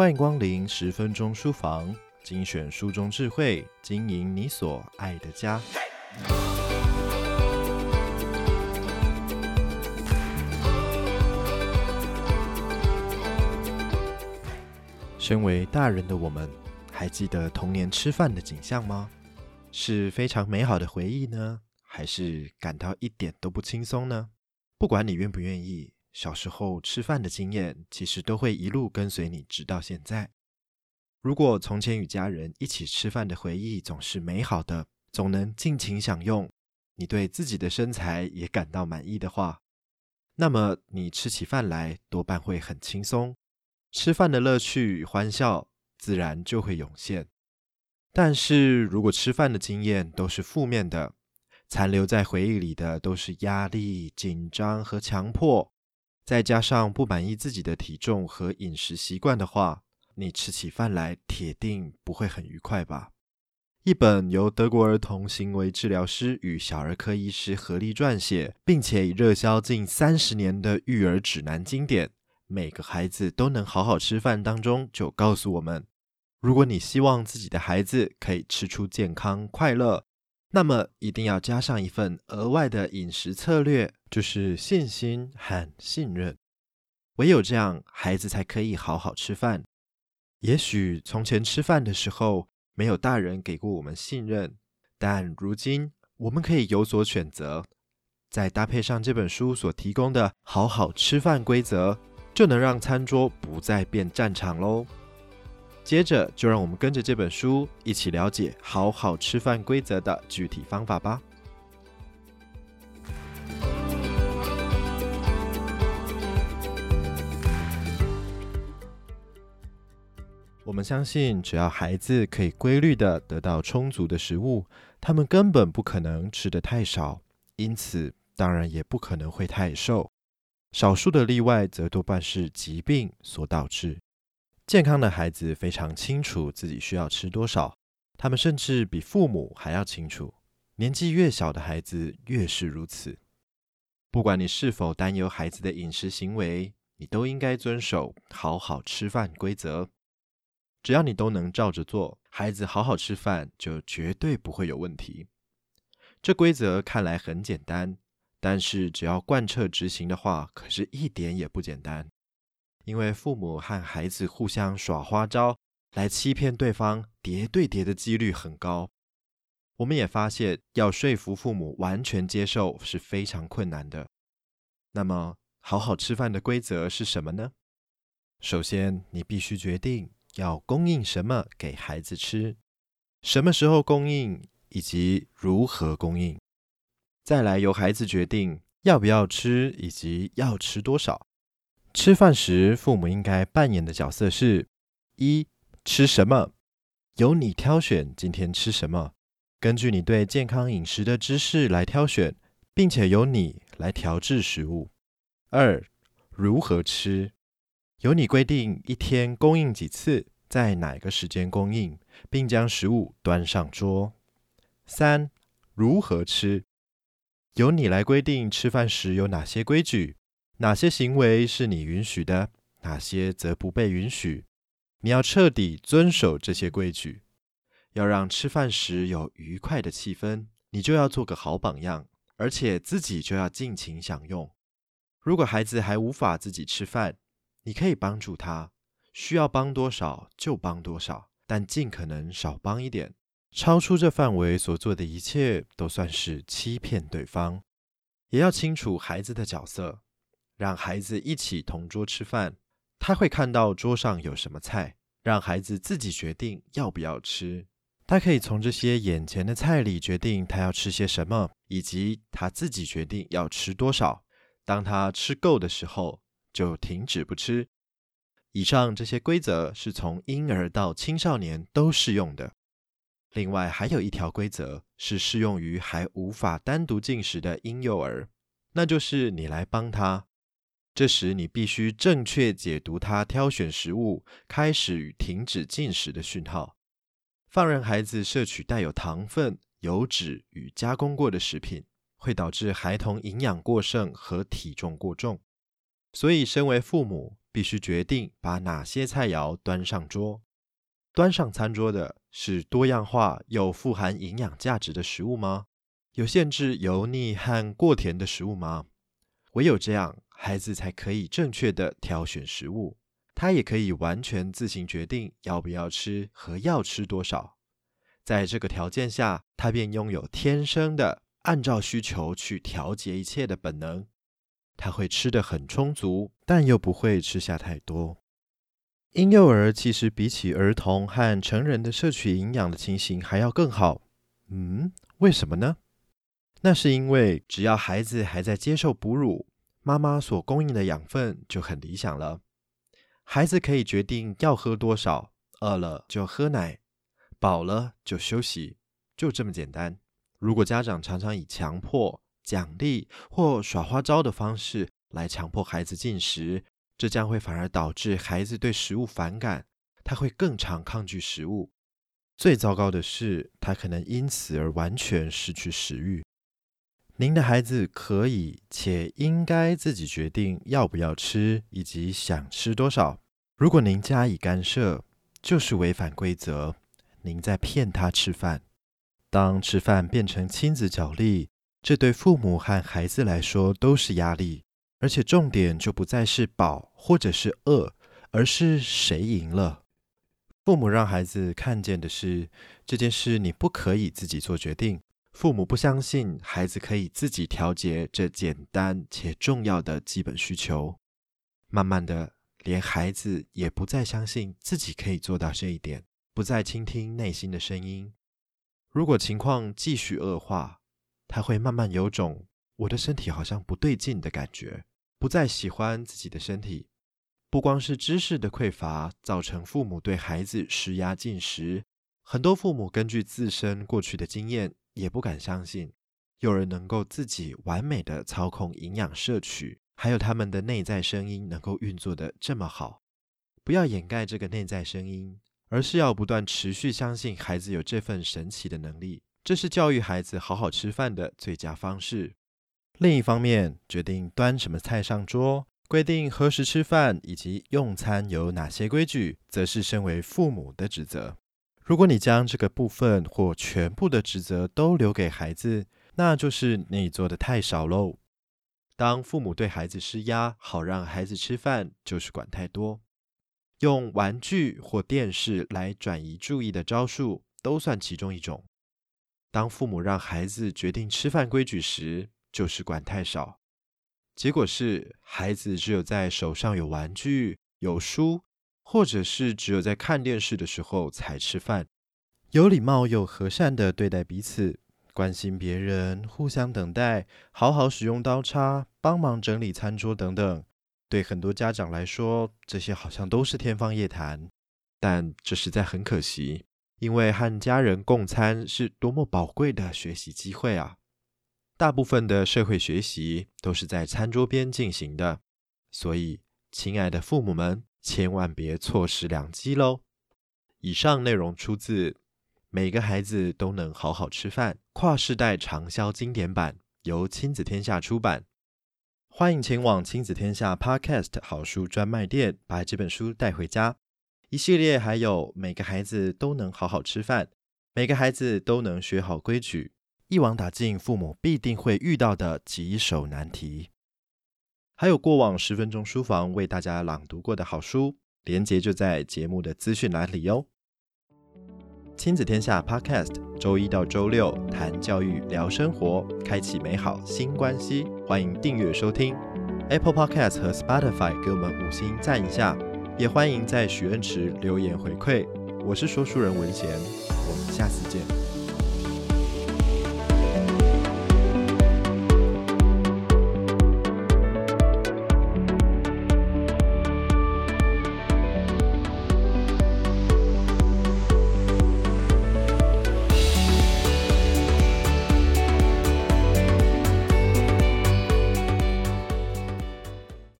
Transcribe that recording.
欢迎光临十分钟书房，精选书中智慧，经营你所爱的家。身为大人的我们，还记得童年吃饭的景象吗？是非常美好的回忆呢，还是感到一点都不轻松呢？不管你愿不愿意，小时候吃饭的经验，其实都会一路跟随你直到现在。如果从前与家人一起吃饭的回忆总是美好的，总能尽情享用，你对自己的身材也感到满意的话，那么你吃起饭来多半会很轻松，吃饭的乐趣与欢笑自然就会涌现。但是如果吃饭的经验都是负面的，残留在回忆里的都是压力、紧张和强迫。再加上不满意自己的体重和饮食习惯的话，你吃起饭来铁定不会很愉快吧？一本由德国儿童行为治疗师与小儿科医师合力撰写，并且已热销近三十年的育儿指南经典《每个孩子都能好好吃饭》当中，就告诉我们：如果你希望自己的孩子可以吃出健康快乐，那么，一定要加上一份额外的饮食策略，就是信心和信任。唯有这样，孩子才可以好好吃饭。也许从前吃饭的时候，没有大人给过我们信任，但如今我们可以有所选择。再搭配上这本书所提供的好好吃饭规则，就能让餐桌不再变战场喽。接着，就让我们跟着这本书一起了解好好吃饭规则的具体方法吧。我们相信，只要孩子可以规律地得到充足的食物，他们根本不可能吃得太少，因此当然也不可能会太瘦。少数的例外，则多半是疾病所导致。健康的孩子非常清楚自己需要吃多少，他们甚至比父母还要清楚。年纪越小的孩子越是如此。不管你是否担忧孩子的饮食行为，你都应该遵守好好吃饭规则。只要你都能照着做，孩子好好吃饭就绝对不会有问题。这规则看来很简单，但是只要贯彻执行的话，可是一点也不简单。因为父母和孩子互相耍花招来欺骗对方，叠对叠的几率很高。我们也发现，要说服父母完全接受是非常困难的。那么，好好吃饭的规则是什么呢？首先，你必须决定要供应什么给孩子吃，什么时候供应，以及如何供应。再来，由孩子决定要不要吃，以及要吃多少。吃饭时，父母应该扮演的角色是：一、吃什么，由你挑选今天吃什么，根据你对健康饮食的知识来挑选，并且由你来调制食物；二、如何吃，由你规定一天供应几次，在哪个时间供应，并将食物端上桌；三、如何吃，由你来规定吃饭时有哪些规矩。哪些行为是你允许的，哪些则不被允许？你要彻底遵守这些规矩，要让吃饭时有愉快的气氛。你就要做个好榜样，而且自己就要尽情享用。如果孩子还无法自己吃饭，你可以帮助他，需要帮多少就帮多少，但尽可能少帮一点。超出这范围所做的一切，都算是欺骗对方。也要清楚孩子的角色。让孩子一起同桌吃饭，他会看到桌上有什么菜，让孩子自己决定要不要吃。他可以从这些眼前的菜里决定他要吃些什么，以及他自己决定要吃多少。当他吃够的时候，就停止不吃。以上这些规则是从婴儿到青少年都适用的。另外，还有一条规则是适用于还无法单独进食的婴幼儿，那就是你来帮他。这时，你必须正确解读他挑选食物开始与停止进食的讯号。放任孩子摄取带有糖分、油脂与加工过的食品，会导致孩童营养过剩和体重过重。所以，身为父母，必须决定把哪些菜肴端上桌。端上餐桌的是多样化又富含营养价值的食物吗？有限制油腻和过甜的食物吗？唯有这样，孩子才可以正确的挑选食物，他也可以完全自行决定要不要吃和要吃多少。在这个条件下，他便拥有天生的按照需求去调节一切的本能。他会吃得很充足，但又不会吃下太多。婴幼儿其实比起儿童和成人的摄取营养的情形还要更好。嗯，为什么呢？那是因为，只要孩子还在接受哺乳，妈妈所供应的养分就很理想了。孩子可以决定要喝多少，饿了就喝奶，饱了就休息，就这么简单。如果家长常常以强迫、奖励或耍花招的方式来强迫孩子进食，这将会反而导致孩子对食物反感，他会更常抗拒食物。最糟糕的是，他可能因此而完全失去食欲。您的孩子可以且应该自己决定要不要吃，以及想吃多少。如果您加以干涉，就是违反规则。您在骗他吃饭。当吃饭变成亲子角力，这对父母和孩子来说都是压力。而且重点就不再是饱或者是饿，而是谁赢了。父母让孩子看见的是这件事，你不可以自己做决定。父母不相信孩子可以自己调节这简单且重要的基本需求，慢慢的，连孩子也不再相信自己可以做到这一点，不再倾听内心的声音。如果情况继续恶化，他会慢慢有种我的身体好像不对劲的感觉，不再喜欢自己的身体。不光是知识的匮乏造成父母对孩子施压进食，很多父母根据自身过去的经验。也不敢相信有人能够自己完美的操控营养摄取，还有他们的内在声音能够运作得这么好。不要掩盖这个内在声音，而是要不断持续相信孩子有这份神奇的能力。这是教育孩子好好吃饭的最佳方式。另一方面，决定端什么菜上桌，规定何时吃饭以及用餐有哪些规矩，则是身为父母的职责。如果你将这个部分或全部的职责都留给孩子，那就是你做的太少喽。当父母对孩子施压，好让孩子吃饭，就是管太多。用玩具或电视来转移注意的招数，都算其中一种。当父母让孩子决定吃饭规矩时，就是管太少。结果是，孩子只有在手上有玩具、有书。或者是只有在看电视的时候才吃饭，有礼貌又和善地对待彼此，关心别人，互相等待，好好使用刀叉，帮忙整理餐桌等等。对很多家长来说，这些好像都是天方夜谭，但这实在很可惜，因为和家人共餐是多么宝贵的学习机会啊！大部分的社会学习都是在餐桌边进行的，所以，亲爱的父母们。千万别错失良机喽！以上内容出自《每个孩子都能好好吃饭》跨世代长销经典版，由亲子天下出版。欢迎前往亲子天下 Podcast 好书专卖店，把这本书带回家。一系列还有《每个孩子都能好好吃饭》，每个孩子都能学好规矩，一网打尽父母必定会遇到的棘手难题。还有过往十分钟书房为大家朗读过的好书，连接就在节目的资讯栏里哟。亲子天下 Podcast，周一到周六谈教育、聊生活，开启美好新关系。欢迎订阅收听 Apple Podcast 和 Spotify，给我们五星赞一下。也欢迎在许愿池留言回馈。我是说书人文贤，我们下次见。